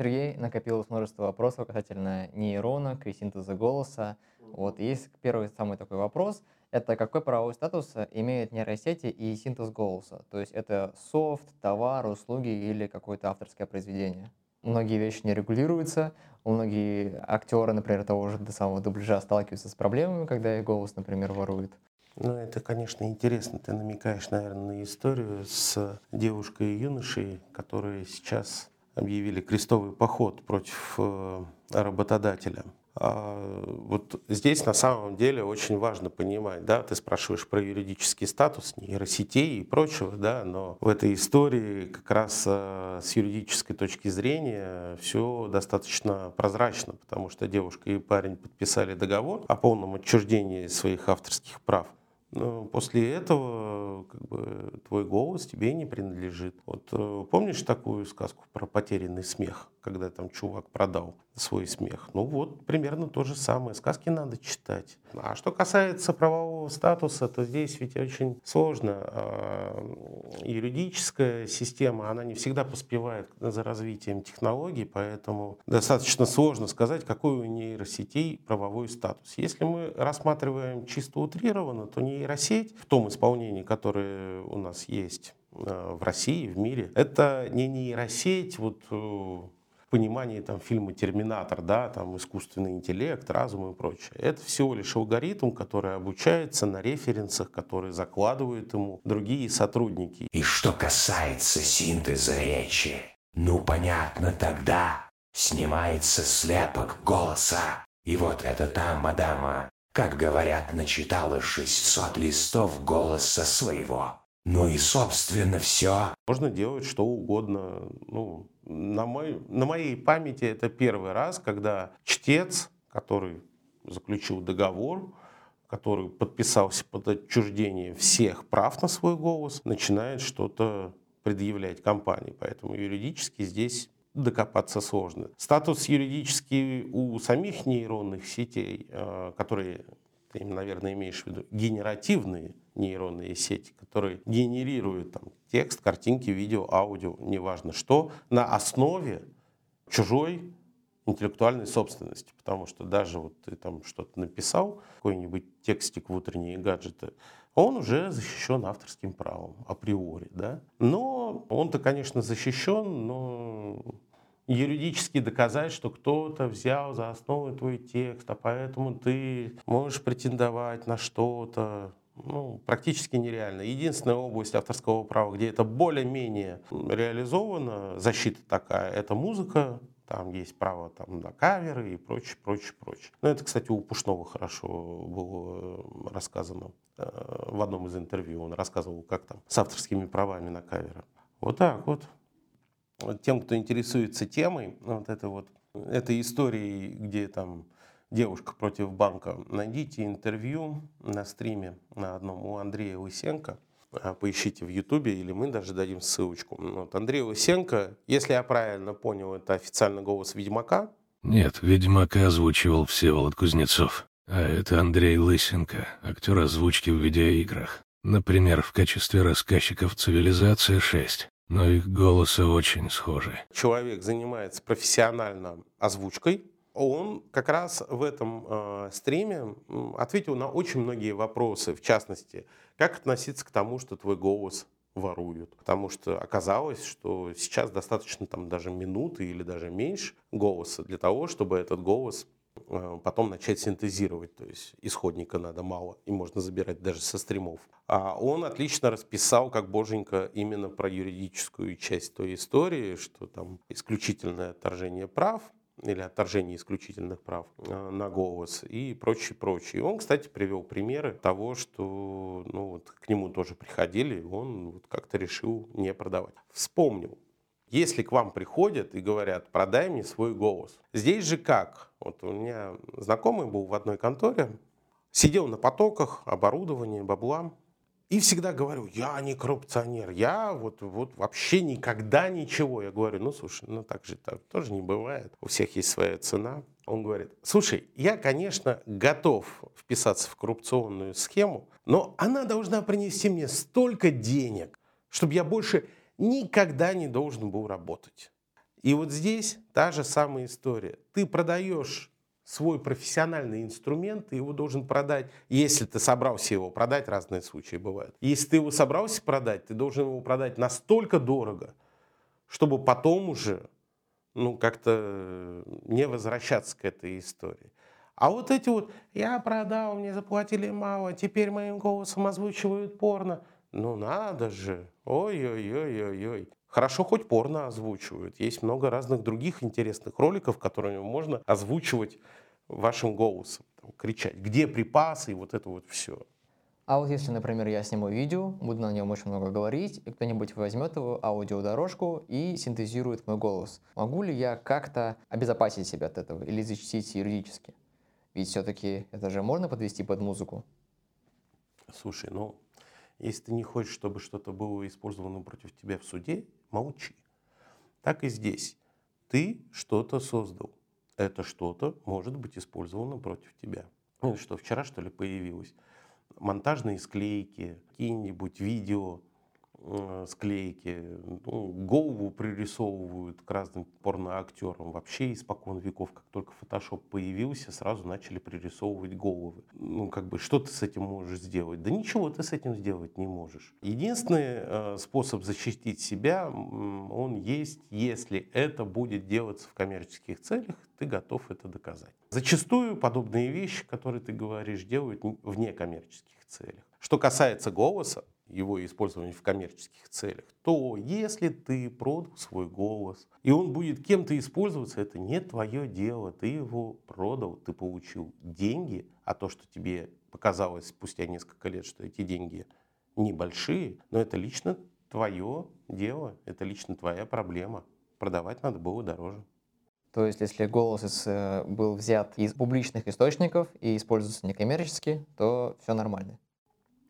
Сергей, накопилось множество вопросов касательно нейронок и синтеза голоса. Вот есть первый самый такой вопрос. Это какой правовой статус имеют нейросети и синтез голоса? То есть это софт, товар, услуги или какое-то авторское произведение? Многие вещи не регулируются, многие актеры, например, того же до самого дубляжа сталкиваются с проблемами, когда их голос, например, воруют. Ну, это, конечно, интересно. Ты намекаешь, наверное, на историю с девушкой и юношей, которые сейчас объявили крестовый поход против э, работодателя. А вот здесь на самом деле очень важно понимать, да, ты спрашиваешь про юридический статус нейросетей и прочего, да, но в этой истории как раз э, с юридической точки зрения все достаточно прозрачно, потому что девушка и парень подписали договор о полном отчуждении своих авторских прав. Но после этого как бы, твой голос тебе не принадлежит. Вот э, помнишь такую сказку про потерянный смех, когда там чувак продал свой смех? Ну вот, примерно то же самое. Сказки надо читать. А что касается правового статуса, то здесь ведь очень сложно. А, юридическая система, она не всегда поспевает за развитием технологий, поэтому достаточно сложно сказать, какой у нейросетей правовой статус. Если мы рассматриваем чисто утрированно, то нейросеть в том исполнении, которое у нас есть э, в России, в мире, это не нейросеть, вот э, понимании там, фильма «Терминатор», да, там искусственный интеллект, разум и прочее. Это всего лишь алгоритм, который обучается на референсах, которые закладывают ему другие сотрудники. И что касается синтеза речи, ну понятно тогда, снимается слепок голоса. И вот это там, мадама, как говорят, начитала 600 листов голоса своего. Ну и, собственно, все. Можно делать что угодно. Ну, на, мой, на моей памяти это первый раз, когда чтец, который заключил договор, который подписался под отчуждение всех прав на свой голос, начинает что-то предъявлять компании. Поэтому юридически здесь докопаться сложно. Статус юридический у самих нейронных сетей, э, которые ты, наверное, имеешь в виду генеративные нейронные сети, которые генерируют там, текст, картинки, видео, аудио, неважно что, на основе чужой интеллектуальной собственности. Потому что даже вот ты там что-то написал, какой-нибудь текстик в утренние гаджеты, он уже защищен авторским правом априори. Да? Но он-то, конечно, защищен, но юридически доказать, что кто-то взял за основу твой текст, а поэтому ты можешь претендовать на что-то, ну, практически нереально. Единственная область авторского права, где это более-менее реализовано, защита такая, это музыка, там есть право там, на каверы и прочее, прочее, прочее. Ну, это, кстати, у Пушного хорошо было рассказано э, в одном из интервью. Он рассказывал, как там с авторскими правами на каверы. Вот так вот тем, кто интересуется темой, вот это вот, этой историей, где там девушка против банка, найдите интервью на стриме на одном у Андрея Лысенко, а, поищите в Ютубе, или мы даже дадим ссылочку. Вот Андрей Лысенко, если я правильно понял, это официальный голос Ведьмака? Нет, Ведьмака озвучивал Всеволод Кузнецов. А это Андрей Лысенко, актер озвучки в видеоиграх. Например, в качестве рассказчиков «Цивилизация 6» но их голосы очень схожи. Человек занимается профессионально озвучкой. Он как раз в этом э, стриме ответил на очень многие вопросы, в частности, как относиться к тому, что твой голос воруют. Потому что оказалось, что сейчас достаточно там даже минуты или даже меньше голоса для того, чтобы этот голос потом начать синтезировать, то есть исходника надо мало, и можно забирать даже со стримов. А он отлично расписал, как боженька, именно про юридическую часть той истории, что там исключительное отторжение прав, или отторжение исключительных прав э, на голос и прочее, прочее. И он, кстати, привел примеры того, что ну, вот, к нему тоже приходили, и он вот как-то решил не продавать. Вспомнил, если к вам приходят и говорят, продай мне свой голос. Здесь же как? Вот у меня знакомый был в одной конторе, сидел на потоках, оборудовании, бабла, и всегда говорю, я не коррупционер, я вот, вот вообще никогда ничего. Я говорю, ну слушай, ну так же так тоже не бывает, у всех есть своя цена. Он говорит, слушай, я, конечно, готов вписаться в коррупционную схему, но она должна принести мне столько денег, чтобы я больше никогда не должен был работать. И вот здесь та же самая история. Ты продаешь свой профессиональный инструмент, ты его должен продать, если ты собрался его продать, разные случаи бывают. Если ты его собрался продать, ты должен его продать настолько дорого, чтобы потом уже ну, как-то не возвращаться к этой истории. А вот эти вот, я продал, мне заплатили мало, теперь моим голосом озвучивают порно. Ну надо же, ой-ой-ой-ой-ой. Хорошо, хоть порно озвучивают. Есть много разных других интересных роликов, которые можно озвучивать вашим голосом, там, кричать, где припасы и вот это вот все. А вот если, например, я сниму видео, буду на нем очень много говорить, и кто-нибудь возьмет его аудиодорожку и синтезирует мой голос, могу ли я как-то обезопасить себя от этого или защитить юридически? Ведь все-таки это же можно подвести под музыку. Слушай, ну, если ты не хочешь, чтобы что-то было использовано против тебя в суде, молчи. Так и здесь. Ты что-то создал. Это что-то может быть использовано против тебя. Ну, что, вчера, что ли, появилось? монтажные склейки, какие-нибудь видео, склейки, ну, голову пририсовывают к разным порноактерам. Вообще испокон веков, как только фотошоп появился, сразу начали пририсовывать головы. Ну, как бы, что ты с этим можешь сделать? Да ничего ты с этим сделать не можешь. Единственный э, способ защитить себя, он есть, если это будет делаться в коммерческих целях, ты готов это доказать. Зачастую подобные вещи, которые ты говоришь, делают в некоммерческих целях. Что касается голоса, его использования в коммерческих целях, то если ты продал свой голос, и он будет кем-то использоваться, это не твое дело. Ты его продал, ты получил деньги, а то, что тебе показалось спустя несколько лет, что эти деньги небольшие, но это лично твое дело, это лично твоя проблема. Продавать надо было дороже. То есть, если голос э, был взят из публичных источников и используется некоммерчески, то все нормально.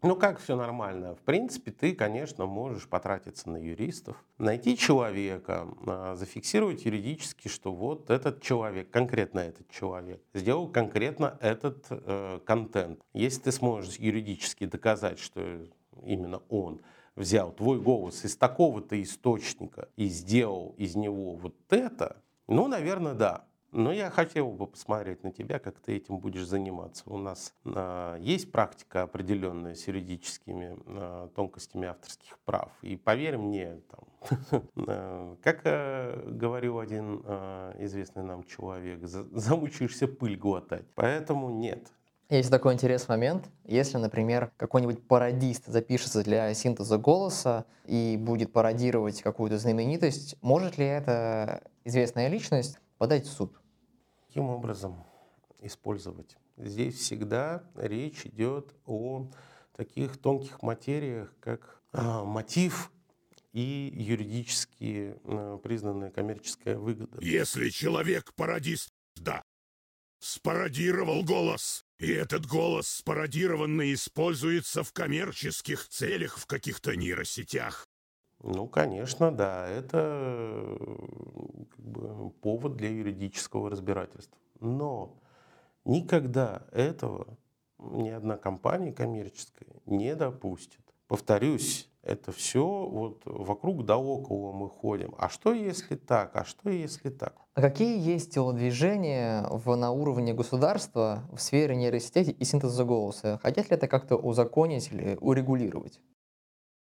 Ну как все нормально? В принципе, ты, конечно, можешь потратиться на юристов, найти человека, а, зафиксировать юридически, что вот этот человек, конкретно этот человек, сделал конкретно этот э, контент. Если ты сможешь юридически доказать, что именно он взял твой голос из такого-то источника и сделал из него вот это, ну, наверное, да. Но я хотел бы посмотреть на тебя, как ты этим будешь заниматься. У нас э, есть практика определенная с юридическими э, тонкостями авторских прав. И поверь мне, там, э, как э, говорил один известный нам человек, замучаешься пыль глотать. Поэтому нет, есть такой интересный момент. Если, например, какой-нибудь пародист запишется для синтеза голоса и будет пародировать какую-то знаменитость, может ли эта известная личность подать в суд. Каким образом использовать? Здесь всегда речь идет о таких тонких материях, как а, мотив и юридически а, признанная коммерческая выгода. Если человек пародист, да, спародировал голос, и этот голос спародированный используется в коммерческих целях в каких-то нейросетях, ну, конечно, да, это как бы, повод для юридического разбирательства. Но никогда этого ни одна компания коммерческая не допустит. Повторюсь, это все вот вокруг да около мы ходим. А что если так? А что если так? А какие есть телодвижения в, на уровне государства в сфере нейросетей и синтеза голоса? Хотят ли это как-то узаконить или урегулировать?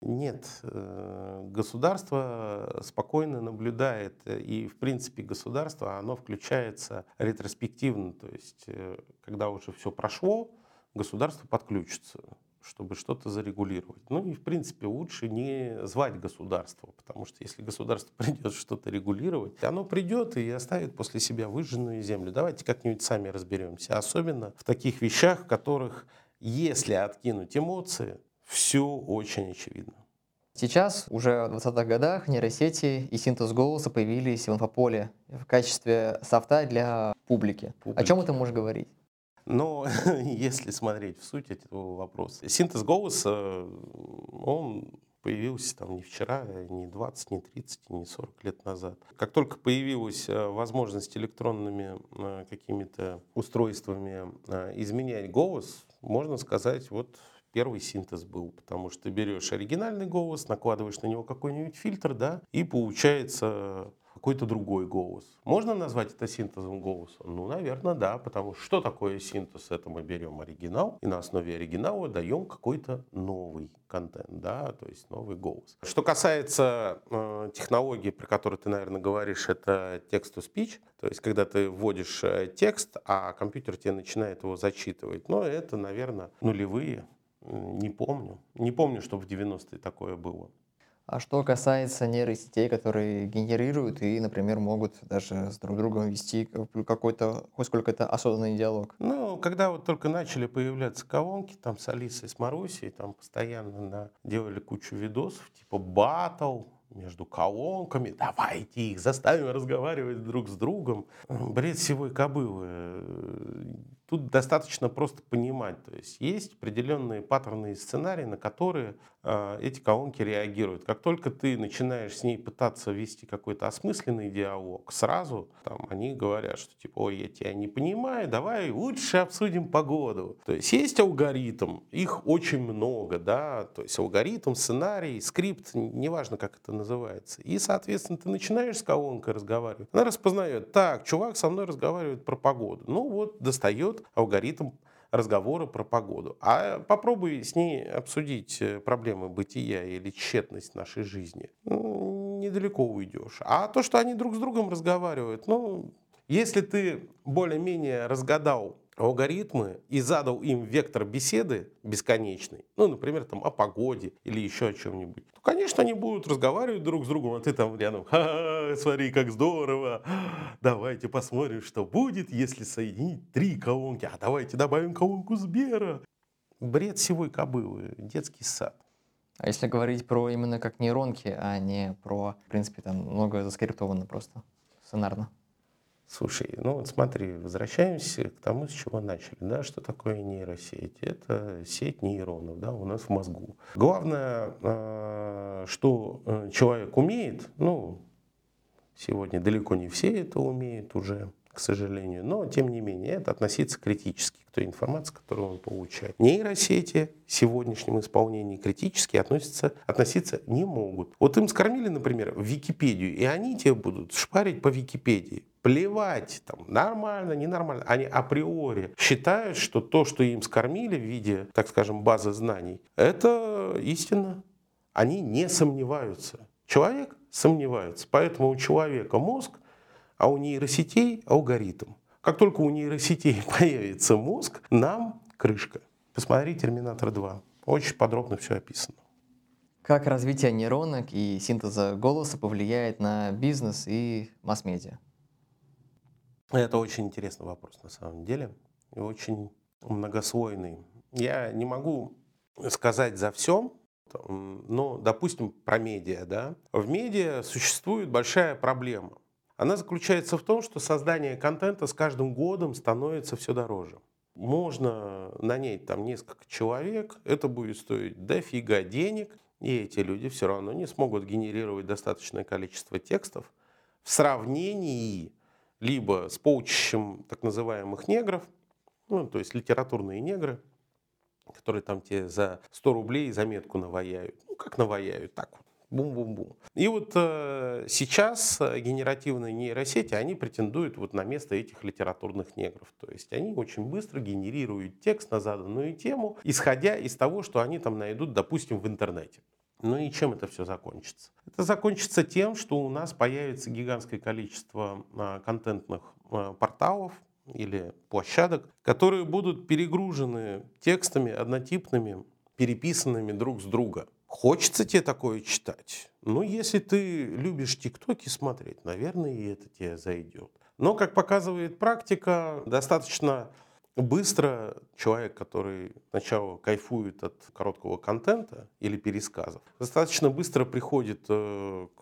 Нет, э, государство спокойно наблюдает, э, и в принципе государство, оно включается ретроспективно, то есть э, когда уже все прошло, государство подключится чтобы что-то зарегулировать. Ну и, в принципе, лучше не звать государство, потому что если государство придет что-то регулировать, оно придет и оставит после себя выжженную землю. Давайте как-нибудь сами разберемся. Особенно в таких вещах, в которых, если откинуть эмоции, все очень очевидно. Сейчас, уже в 20-х годах, нейросети и синтез голоса появились в инфополе в качестве софта для публики. публики. О чем это можешь говорить? Но если смотреть в суть этого вопроса, синтез голоса, он появился там не вчера, не 20, не 30, не 40 лет назад. Как только появилась э, возможность электронными э, какими-то устройствами э, изменять голос, можно сказать, вот первый синтез был, потому что ты берешь оригинальный голос, накладываешь на него какой-нибудь фильтр, да, и получается какой-то другой голос. Можно назвать это синтезом голоса? Ну, наверное, да, потому что что такое синтез? Это мы берем оригинал и на основе оригинала даем какой-то новый контент, да, то есть новый голос. Что касается э, технологии, про которую ты, наверное, говоришь, это text-to-speech, то есть когда ты вводишь э, текст, а компьютер тебе начинает его зачитывать. Но это, наверное, нулевые, не помню. Не помню, что в 90-е такое было. А что касается нейросетей, которые генерируют и, например, могут даже с друг другом вести какой-то, хоть сколько-то осознанный диалог? Ну, когда вот только начали появляться колонки, там с Алисой, с Марусей, там постоянно да, делали кучу видосов, типа батл, между колонками, давайте их заставим разговаривать друг с другом. Бред сивой кобылы. Тут достаточно просто понимать. То есть есть определенные паттерны сценарии, на которые э, эти колонки реагируют. Как только ты начинаешь с ней пытаться вести какой-то осмысленный диалог, сразу там они говорят, что типа, ой, я тебя не понимаю, давай лучше обсудим погоду. То есть есть алгоритм, их очень много, да, то есть алгоритм, сценарий, скрипт, неважно, как это называется. И, соответственно, ты начинаешь с колонкой разговаривать, она распознает, так, чувак со мной разговаривает про погоду. Ну вот, достает алгоритм разговора про погоду. А попробуй с ней обсудить э, проблемы бытия или тщетность нашей жизни. Ну, недалеко уйдешь. А то, что они друг с другом разговаривают, ну, если ты более-менее разгадал алгоритмы и задал им вектор беседы бесконечный, ну, например, там о погоде или еще о чем-нибудь, то, конечно, они будут разговаривать друг с другом, а ты там рядом, ха-ха, смотри, как здорово, давайте посмотрим, что будет, если соединить три колонки, а давайте добавим колонку Сбера. Бред сивой кобылы, детский сад. А если говорить про именно как нейронки, а не про, в принципе, там многое заскриптовано просто сценарно? Слушай, ну вот смотри, возвращаемся к тому, с чего начали. Да, что такое нейросеть? Это сеть нейронов да, у нас в мозгу. Главное, а, что э, человек умеет, ну, сегодня далеко не все это умеют уже, к сожалению, но тем не менее это относиться критически к той информации, которую он получает. Нейросети в сегодняшнем исполнении критически относятся, относиться не могут. Вот им скормили, например, в Википедию, и они тебе будут шпарить по Википедии. Плевать, там, нормально, ненормально. Они априори считают, что то, что им скормили в виде, так скажем, базы знаний, это истина. Они не сомневаются. Человек сомневается. Поэтому у человека мозг а у нейросетей алгоритм. Как только у нейросетей появится мозг, нам крышка. Посмотри «Терминатор 2». Очень подробно все описано. Как развитие нейронок и синтеза голоса повлияет на бизнес и масс-медиа? Это очень интересный вопрос на самом деле. И очень многослойный. Я не могу сказать за все, но, допустим, про медиа. Да? В медиа существует большая проблема. Она заключается в том, что создание контента с каждым годом становится все дороже. Можно нанять там несколько человек, это будет стоить дофига денег, и эти люди все равно не смогут генерировать достаточное количество текстов в сравнении либо с полчищем так называемых негров, ну, то есть литературные негры, которые там тебе за 100 рублей заметку наваяют. Ну, как наваяют, так вот Бум-бум-бум. И вот э, сейчас генеративные нейросети, они претендуют вот на место этих литературных негров. То есть они очень быстро генерируют текст на заданную тему, исходя из того, что они там найдут, допустим, в интернете. Ну и чем это все закончится? Это закончится тем, что у нас появится гигантское количество э, контентных э, порталов, или площадок, которые будут перегружены текстами однотипными, переписанными друг с друга. Хочется тебе такое читать? Ну, если ты любишь тиктоки смотреть, наверное, и это тебе зайдет. Но, как показывает практика, достаточно быстро человек, который сначала кайфует от короткого контента или пересказов, достаточно быстро приходит э, к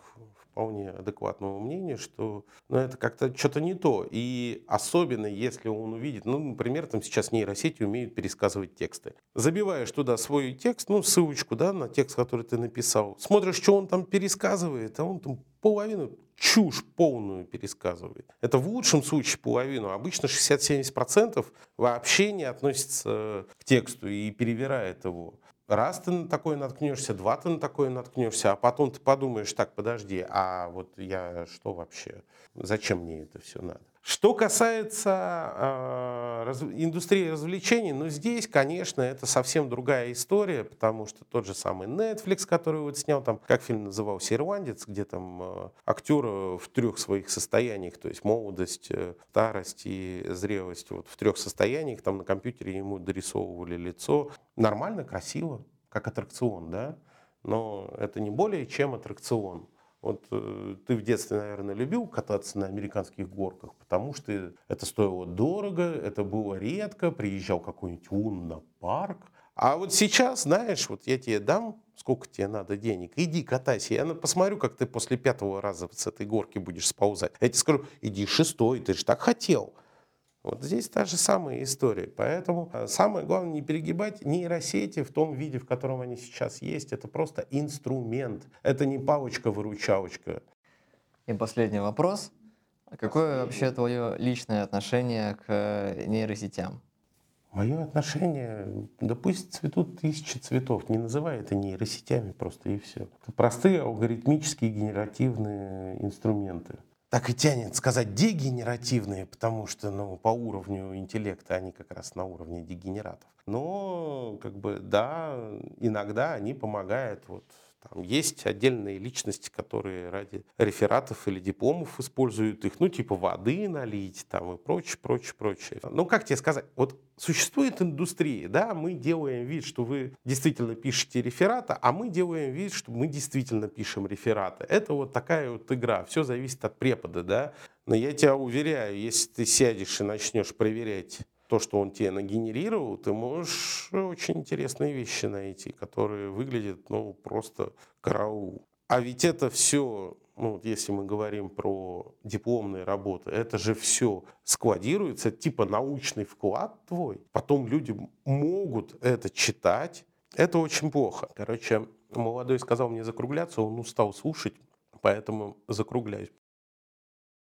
вполне адекватного мнения, что ну, это как-то что-то не то. И особенно, если он увидит, ну, например, там сейчас нейросети умеют пересказывать тексты. Забиваешь туда свой текст, ну, ссылочку, да, на текст, который ты написал, смотришь, что он там пересказывает, а он там половину чушь полную пересказывает. Это в лучшем случае половину. Обычно 60-70% вообще не относится к тексту и перевирает его. Раз ты на такое наткнешься, два ты на такое наткнешься, а потом ты подумаешь, так, подожди, а вот я что вообще, зачем мне это все надо? Что касается э, индустрии развлечений, ну здесь, конечно, это совсем другая история, потому что тот же самый Netflix, который вот снял там, как фильм назывался, «Ирландец», где там э, актер в трех своих состояниях, то есть молодость, э, старость и зрелость, вот в трех состояниях, там на компьютере ему дорисовывали лицо. Нормально, красиво, как аттракцион, да, но это не более чем аттракцион. Вот э, ты в детстве, наверное, любил кататься на американских горках, потому что это стоило дорого, это было редко, приезжал какой-нибудь лунна парк. А вот сейчас, знаешь, вот я тебе дам, сколько тебе надо денег, иди катайся. Я посмотрю, как ты после пятого раза с этой горки будешь сползать. Я тебе скажу, иди шестой, ты же так хотел. Вот здесь та же самая история. Поэтому э, самое главное не перегибать нейросети в том виде, в котором они сейчас есть. Это просто инструмент. Это не палочка-выручалочка. И последний вопрос. Какое вообще твое личное отношение к э, нейросетям? Мое отношение, да пусть цветут тысячи цветов, не называй это нейросетями просто и все. Это простые алгоритмические генеративные инструменты так и тянет сказать дегенеративные, потому что ну, по уровню интеллекта они как раз на уровне дегенератов. Но как бы да, иногда они помогают вот там есть отдельные личности, которые ради рефератов или дипломов используют их, ну, типа воды налить там и прочее, прочее, прочее. Ну, как тебе сказать, вот существует индустрия, да, мы делаем вид, что вы действительно пишете рефераты, а мы делаем вид, что мы действительно пишем рефераты. Это вот такая вот игра, все зависит от препода, да. Но я тебя уверяю, если ты сядешь и начнешь проверять то, что он тебе нагенерировал, ты можешь очень интересные вещи найти, которые выглядят, ну, просто караул. А ведь это все, ну, если мы говорим про дипломные работы, это же все складируется, типа научный вклад твой. Потом люди могут это читать. Это очень плохо. Короче, молодой сказал мне закругляться, он устал слушать, поэтому закругляюсь.